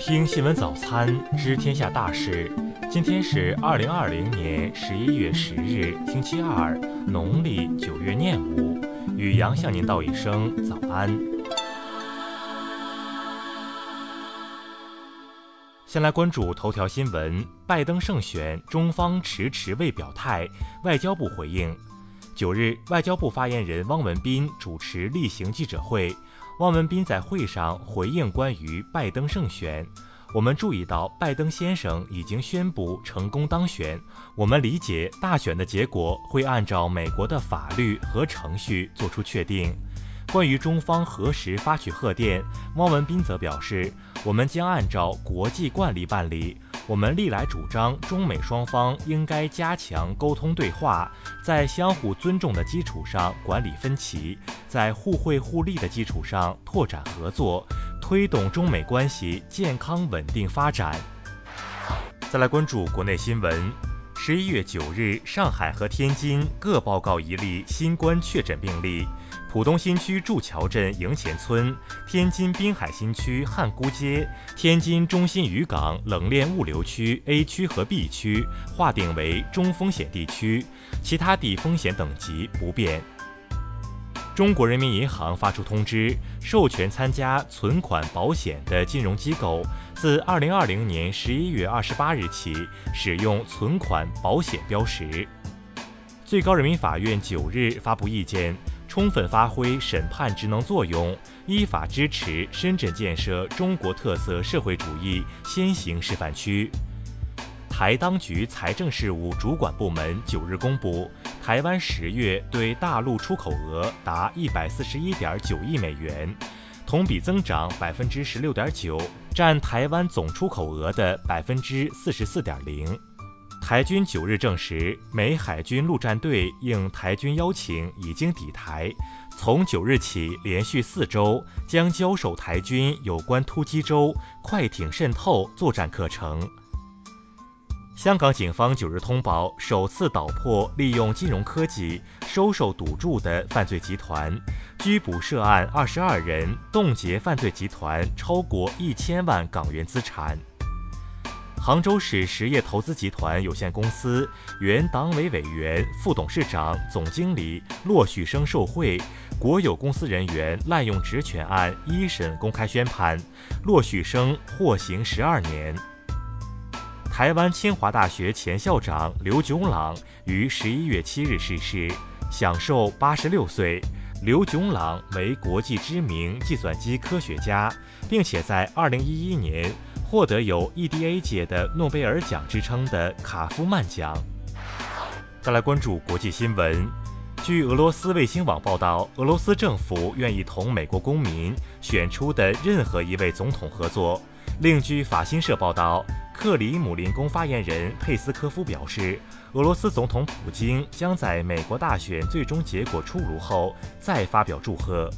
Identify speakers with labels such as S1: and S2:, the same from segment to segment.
S1: 听新闻早餐知天下大事。今天是二零二零年十一月十日，星期二，农历九月廿五。雨阳向您道一声早安。先来关注头条新闻：拜登胜选，中方迟迟未表态，外交部回应。九日，外交部发言人汪文斌主持例行记者会。汪文斌在会上回应关于拜登胜选，我们注意到拜登先生已经宣布成功当选，我们理解大选的结果会按照美国的法律和程序作出确定。关于中方何时发取贺电，汪文斌则表示，我们将按照国际惯例办理。我们历来主张，中美双方应该加强沟通对话，在相互尊重的基础上管理分歧，在互惠互利的基础上拓展合作，推动中美关系健康稳定发展。再来关注国内新闻，十一月九日，上海和天津各报告一例新冠确诊病例。浦东新区祝桥镇营前村、天津滨海新区汉沽街、天津中心渔港冷链物流区 A 区和 B 区划定为中风险地区，其他地风险等级不变。中国人民银行发出通知，授权参加存款保险的金融机构，自二零二零年十一月二十八日起使用存款保险标识。最高人民法院九日发布意见。充分发挥审判职能作用，依法支持深圳建设中国特色社会主义先行示范区。台当局财政事务主管部门九日公布，台湾十月对大陆出口额达一百四十一点九亿美元，同比增长百分之十六点九，占台湾总出口额的百分之四十四点零。台军九日证实，美海军陆战队应台军邀请已经抵台，从九日起连续四周将教授台军有关突击舟、快艇渗透作战课程。香港警方九日通报，首次捣破利用金融科技收受赌注的犯罪集团，拘捕涉案二十二人，冻结犯罪集团超过一千万港元资产。杭州市实业投资集团有限公司原党委委员、副董事长、总经理骆旭生受贿，国有公司人员滥用职权案一审公开宣判，骆旭生获刑十二年。台湾清华大学前校长刘炯朗于十一月七日逝世，享寿八十六岁。刘炯朗为国际知名计算机科学家，并且在二零一一年。获得有 EDA 界的诺贝尔奖之称的卡夫曼奖。再来关注国际新闻，据俄罗斯卫星网报道，俄罗斯政府愿意同美国公民选出的任何一位总统合作。另据法新社报道，克里姆林宫发言人佩斯科夫表示，俄罗斯总统普京将在美国大选最终结果出炉后再发表祝贺。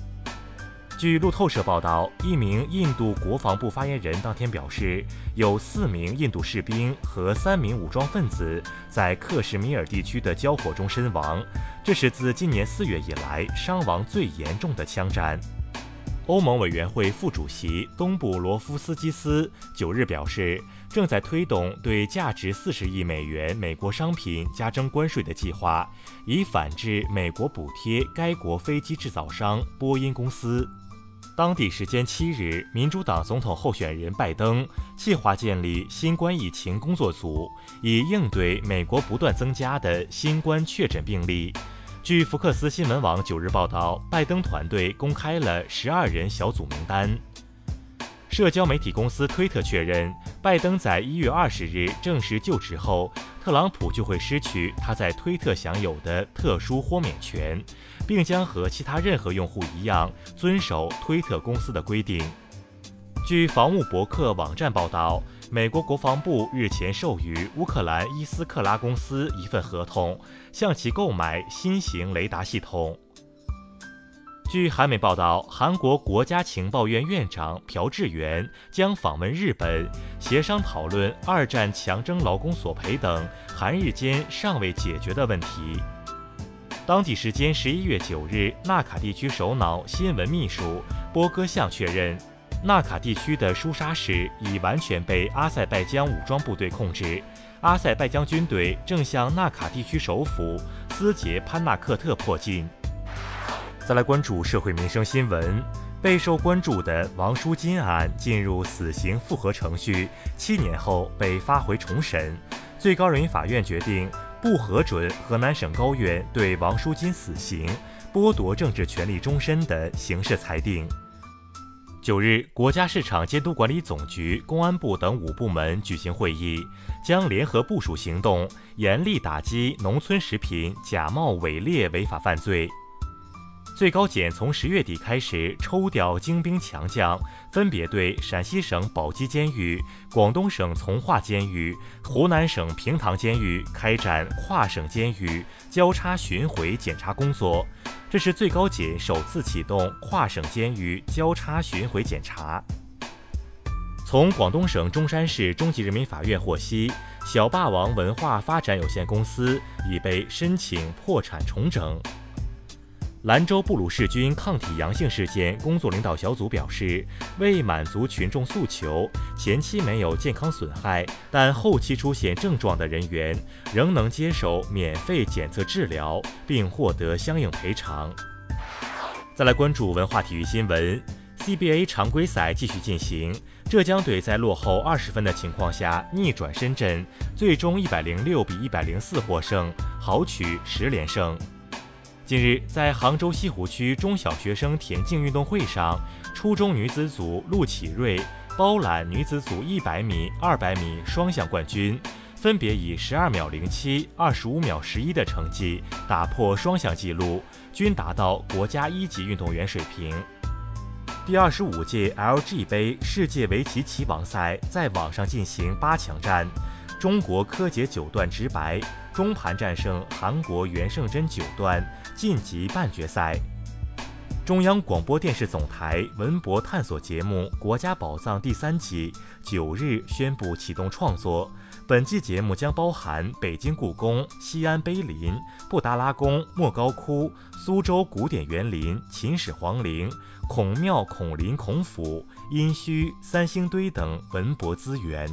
S1: 据路透社报道，一名印度国防部发言人当天表示，有四名印度士兵和三名武装分子在克什米尔地区的交火中身亡，这是自今年四月以来伤亡最严重的枪战。欧盟委员会副主席东布罗夫斯基斯九日表示，正在推动对价值四十亿美元美国商品加征关税的计划，以反制美国补贴该国飞机制造商波音公司。当地时间七日，民主党总统候选人拜登计划建立新冠疫情工作组，以应对美国不断增加的新冠确诊病例。据福克斯新闻网九日报道，拜登团队公开了十二人小组名单。社交媒体公司推特确认，拜登在一月二十日正式就职后。特朗普就会失去他在推特享有的特殊豁免权，并将和其他任何用户一样遵守推特公司的规定。据防务博客网站报道，美国国防部日前授予乌克兰伊斯克拉公司一份合同，向其购买新型雷达系统。据韩媒报道，韩国国家情报院院长朴智元将访问日本，协商讨论二战强征劳工索赔等韩日间尚未解决的问题。当地时间十一月九日，纳卡地区首脑新闻秘书波戈相确认，纳卡地区的舒沙市已完全被阿塞拜疆武装部队控制，阿塞拜疆军队正向纳卡地区首府斯捷潘纳克特迫近。再来关注社会民生新闻，备受关注的王淑金案进入死刑复核程序，七年后被发回重审，最高人民法院决定不核准河南省高院对王淑金死刑、剥夺政治权利终身的刑事裁定。九日，国家市场监督管理总局、公安部等五部门举行会议，将联合部署行动，严厉打击农村食品假冒伪劣违法犯罪。最高检从十月底开始抽调精兵强将，分别对陕西省宝鸡监狱、广东省从化监狱、湖南省平塘监狱开展跨省监狱交叉巡回检查工作。这是最高检首次启动跨省监狱交叉巡回检查。从广东省中山市中级人民法院获悉，小霸王文化发展有限公司已被申请破产重整。兰州布鲁氏菌抗体阳性事件工作领导小组表示，为满足群众诉求，前期没有健康损害，但后期出现症状的人员仍能接受免费检测治疗，并获得相应赔偿。再来关注文化体育新闻，CBA 常规赛继续进行，浙江队在落后二十分的情况下逆转深圳，最终一百零六比一百零四获胜，豪取十连胜。近日，在杭州西湖区中小学生田径运动会上，初中女子组陆启瑞包揽女子组一百米、二百米双项冠军，分别以十二秒零七、二十五秒十一的成绩打破双项纪录，均达到国家一级运动员水平。第二十五届 LG 杯世界围棋棋王赛在网上进行八强战，中国柯洁九段直白，中盘战胜韩国袁胜珍九段。晋级半决赛。中央广播电视总台文博探索节目《国家宝藏》第三季九日宣布启动创作。本季节目将包含北京故宫、西安碑林、布达拉宫、莫高窟、苏州古典园林、秦始皇陵、孔庙、孔林、孔府、殷墟、三星堆等文博资源。